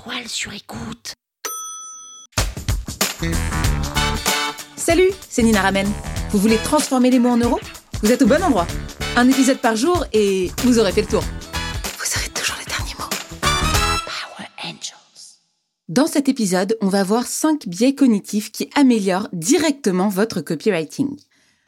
étoiles sur écoute. Salut, c'est Nina Ramen. Vous voulez transformer les mots en euros? Vous êtes au bon endroit. Un épisode par jour et vous aurez fait le tour. Vous aurez toujours les derniers mots. Power Angels. Dans cet épisode, on va voir 5 biais cognitifs qui améliorent directement votre copywriting.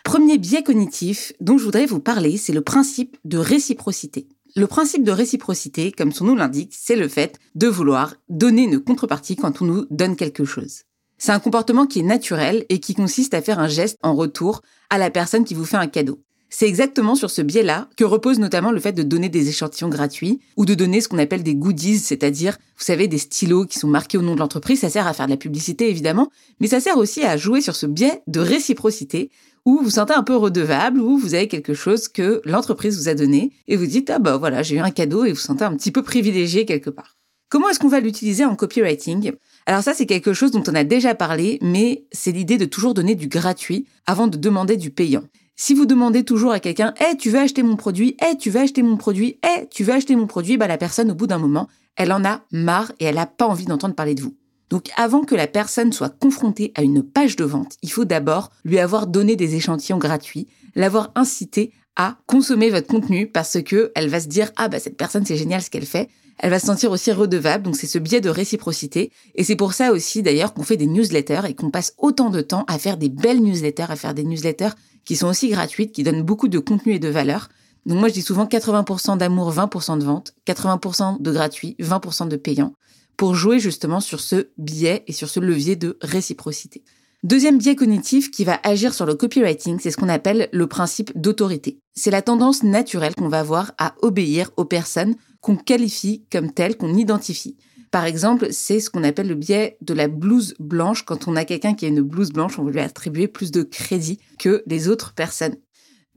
Premier biais cognitif dont je voudrais vous parler, c'est le principe de réciprocité. Le principe de réciprocité, comme son nom l'indique, c'est le fait de vouloir donner une contrepartie quand on nous donne quelque chose. C'est un comportement qui est naturel et qui consiste à faire un geste en retour à la personne qui vous fait un cadeau. C'est exactement sur ce biais-là que repose notamment le fait de donner des échantillons gratuits ou de donner ce qu'on appelle des goodies, c'est-à-dire, vous savez, des stylos qui sont marqués au nom de l'entreprise. Ça sert à faire de la publicité, évidemment, mais ça sert aussi à jouer sur ce biais de réciprocité où vous sentez un peu redevable, où vous avez quelque chose que l'entreprise vous a donné et vous dites, ah bah voilà, j'ai eu un cadeau et vous sentez un petit peu privilégié quelque part. Comment est-ce qu'on va l'utiliser en copywriting? Alors ça, c'est quelque chose dont on a déjà parlé, mais c'est l'idée de toujours donner du gratuit avant de demander du payant. Si vous demandez toujours à quelqu'un, eh, tu veux acheter mon produit, eh, tu veux acheter mon produit, eh, tu veux acheter mon produit, bah, la personne, au bout d'un moment, elle en a marre et elle n'a pas envie d'entendre parler de vous. Donc avant que la personne soit confrontée à une page de vente, il faut d'abord lui avoir donné des échantillons gratuits, l'avoir incité à consommer votre contenu parce que elle va se dire ah bah cette personne c'est génial ce qu'elle fait. Elle va se sentir aussi redevable, donc c'est ce biais de réciprocité. Et c'est pour ça aussi d'ailleurs qu'on fait des newsletters et qu'on passe autant de temps à faire des belles newsletters, à faire des newsletters qui sont aussi gratuites, qui donnent beaucoup de contenu et de valeur. Donc moi je dis souvent 80% d'amour, 20% de vente, 80% de gratuit, 20% de payant pour jouer justement sur ce biais et sur ce levier de réciprocité. Deuxième biais cognitif qui va agir sur le copywriting, c'est ce qu'on appelle le principe d'autorité. C'est la tendance naturelle qu'on va avoir à obéir aux personnes qu'on qualifie comme telles, qu'on identifie. Par exemple, c'est ce qu'on appelle le biais de la blouse blanche. Quand on a quelqu'un qui a une blouse blanche, on va lui attribuer plus de crédit que les autres personnes.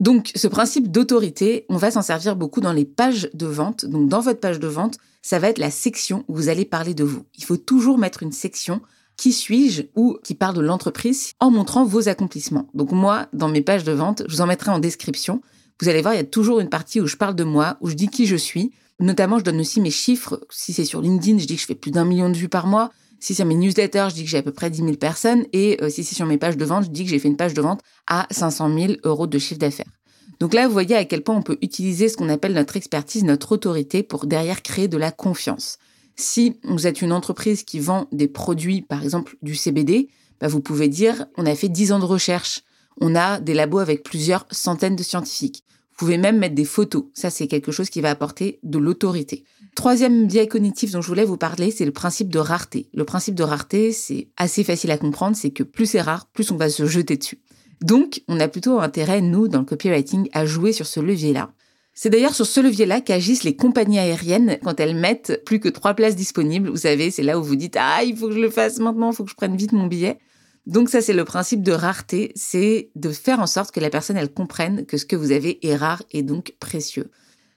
Donc, ce principe d'autorité, on va s'en servir beaucoup dans les pages de vente. Donc, dans votre page de vente, ça va être la section où vous allez parler de vous. Il faut toujours mettre une section qui suis-je? ou qui parle de l'entreprise en montrant vos accomplissements. Donc moi, dans mes pages de vente, je vous en mettrai en description. Vous allez voir, il y a toujours une partie où je parle de moi, où je dis qui je suis. Notamment, je donne aussi mes chiffres. Si c'est sur LinkedIn, je dis que je fais plus d'un million de vues par mois. Si c'est mes newsletters, je dis que j'ai à peu près 10 000 personnes. Et euh, si c'est sur mes pages de vente, je dis que j'ai fait une page de vente à 500 000 euros de chiffre d'affaires. Donc là, vous voyez à quel point on peut utiliser ce qu'on appelle notre expertise, notre autorité pour derrière créer de la confiance. Si vous êtes une entreprise qui vend des produits, par exemple du CBD, bah, vous pouvez dire on a fait 10 ans de recherche, on a des labos avec plusieurs centaines de scientifiques. Vous pouvez même mettre des photos. Ça, c'est quelque chose qui va apporter de l'autorité. Troisième biais cognitif dont je voulais vous parler, c'est le principe de rareté. Le principe de rareté, c'est assez facile à comprendre, c'est que plus c'est rare, plus on va se jeter dessus. Donc, on a plutôt intérêt, nous, dans le copywriting, à jouer sur ce levier-là. C'est d'ailleurs sur ce levier-là qu'agissent les compagnies aériennes quand elles mettent plus que trois places disponibles. Vous savez, c'est là où vous dites ah il faut que je le fasse maintenant, il faut que je prenne vite mon billet. Donc ça c'est le principe de rareté, c'est de faire en sorte que la personne elle comprenne que ce que vous avez est rare et donc précieux.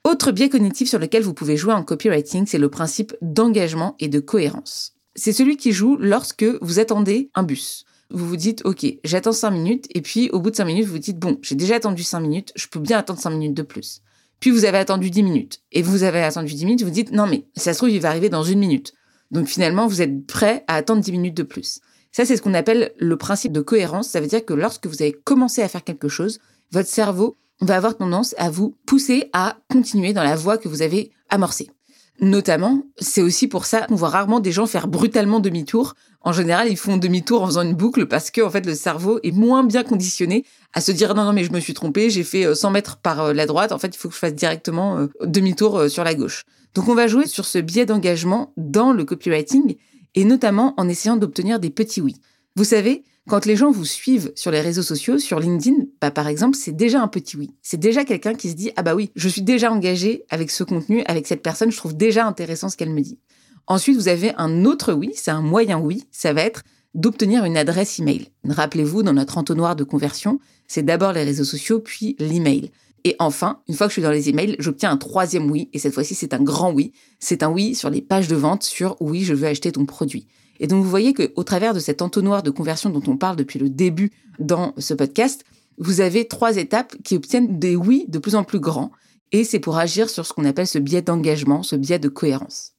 Autre biais cognitif sur lequel vous pouvez jouer en copywriting, c'est le principe d'engagement et de cohérence. C'est celui qui joue lorsque vous attendez un bus. Vous vous dites, OK, j'attends cinq minutes, et puis au bout de cinq minutes, vous vous dites, bon, j'ai déjà attendu cinq minutes, je peux bien attendre cinq minutes de plus. Puis vous avez attendu 10 minutes. Et vous avez attendu 10 minutes, vous dites, non mais ça se trouve, il va arriver dans une minute. Donc finalement, vous êtes prêt à attendre 10 minutes de plus. Ça, c'est ce qu'on appelle le principe de cohérence. Ça veut dire que lorsque vous avez commencé à faire quelque chose, votre cerveau va avoir tendance à vous pousser à continuer dans la voie que vous avez amorcée. Notamment, c'est aussi pour ça qu'on voit rarement des gens faire brutalement demi-tour. En général, ils font demi-tour en faisant une boucle parce que, en fait, le cerveau est moins bien conditionné à se dire non, non, mais je me suis trompé, j'ai fait 100 euh, mètres par euh, la droite. En fait, il faut que je fasse directement euh, demi-tour sur la gauche. Donc, on va jouer sur ce biais d'engagement dans le copywriting et notamment en essayant d'obtenir des petits oui. Vous savez, quand les gens vous suivent sur les réseaux sociaux, sur LinkedIn, bah, par exemple, c'est déjà un petit oui. C'est déjà quelqu'un qui se dit ah bah oui, je suis déjà engagé avec ce contenu, avec cette personne, je trouve déjà intéressant ce qu'elle me dit. Ensuite, vous avez un autre oui, c'est un moyen oui, ça va être d'obtenir une adresse email. Rappelez-vous, dans notre entonnoir de conversion, c'est d'abord les réseaux sociaux, puis l'email. Et enfin, une fois que je suis dans les emails, j'obtiens un troisième oui, et cette fois-ci, c'est un grand oui. C'est un oui sur les pages de vente sur oui, je veux acheter ton produit. Et donc vous voyez qu'au travers de cet entonnoir de conversion dont on parle depuis le début dans ce podcast, vous avez trois étapes qui obtiennent des oui de plus en plus grands. Et c'est pour agir sur ce qu'on appelle ce biais d'engagement, ce biais de cohérence.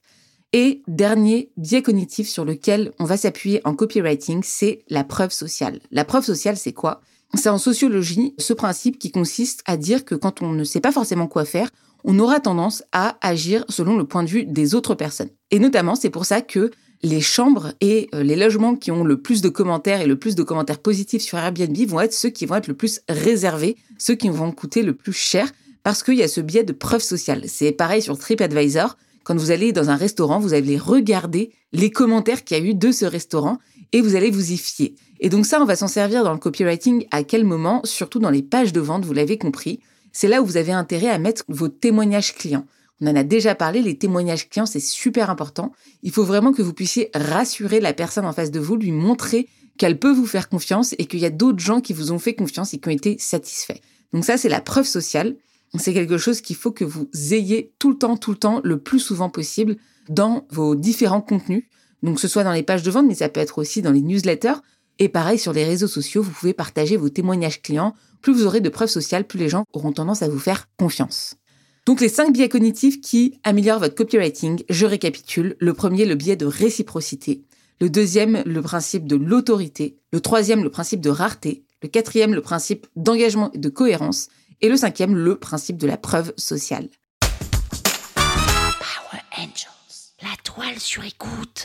Et dernier biais cognitif sur lequel on va s'appuyer en copywriting, c'est la preuve sociale. La preuve sociale, c'est quoi? C'est en sociologie ce principe qui consiste à dire que quand on ne sait pas forcément quoi faire, on aura tendance à agir selon le point de vue des autres personnes. Et notamment, c'est pour ça que les chambres et euh, les logements qui ont le plus de commentaires et le plus de commentaires positifs sur Airbnb vont être ceux qui vont être le plus réservés, ceux qui vont coûter le plus cher, parce qu'il y a ce biais de preuve sociale. C'est pareil sur TripAdvisor. Quand vous allez dans un restaurant, vous allez regarder les commentaires qu'il y a eu de ce restaurant et vous allez vous y fier. Et donc ça, on va s'en servir dans le copywriting à quel moment Surtout dans les pages de vente, vous l'avez compris. C'est là où vous avez intérêt à mettre vos témoignages clients. On en a déjà parlé, les témoignages clients, c'est super important. Il faut vraiment que vous puissiez rassurer la personne en face de vous, lui montrer qu'elle peut vous faire confiance et qu'il y a d'autres gens qui vous ont fait confiance et qui ont été satisfaits. Donc ça, c'est la preuve sociale. C'est quelque chose qu'il faut que vous ayez tout le temps, tout le temps, le plus souvent possible dans vos différents contenus. Donc ce soit dans les pages de vente, mais ça peut être aussi dans les newsletters. Et pareil, sur les réseaux sociaux, vous pouvez partager vos témoignages clients. Plus vous aurez de preuves sociales, plus les gens auront tendance à vous faire confiance. Donc les cinq biais cognitifs qui améliorent votre copywriting, je récapitule. Le premier, le biais de réciprocité. Le deuxième, le principe de l'autorité. Le troisième, le principe de rareté. Le quatrième, le principe d'engagement et de cohérence. Et le cinquième, le principe de la preuve sociale. Power Angels. La toile sur écoute.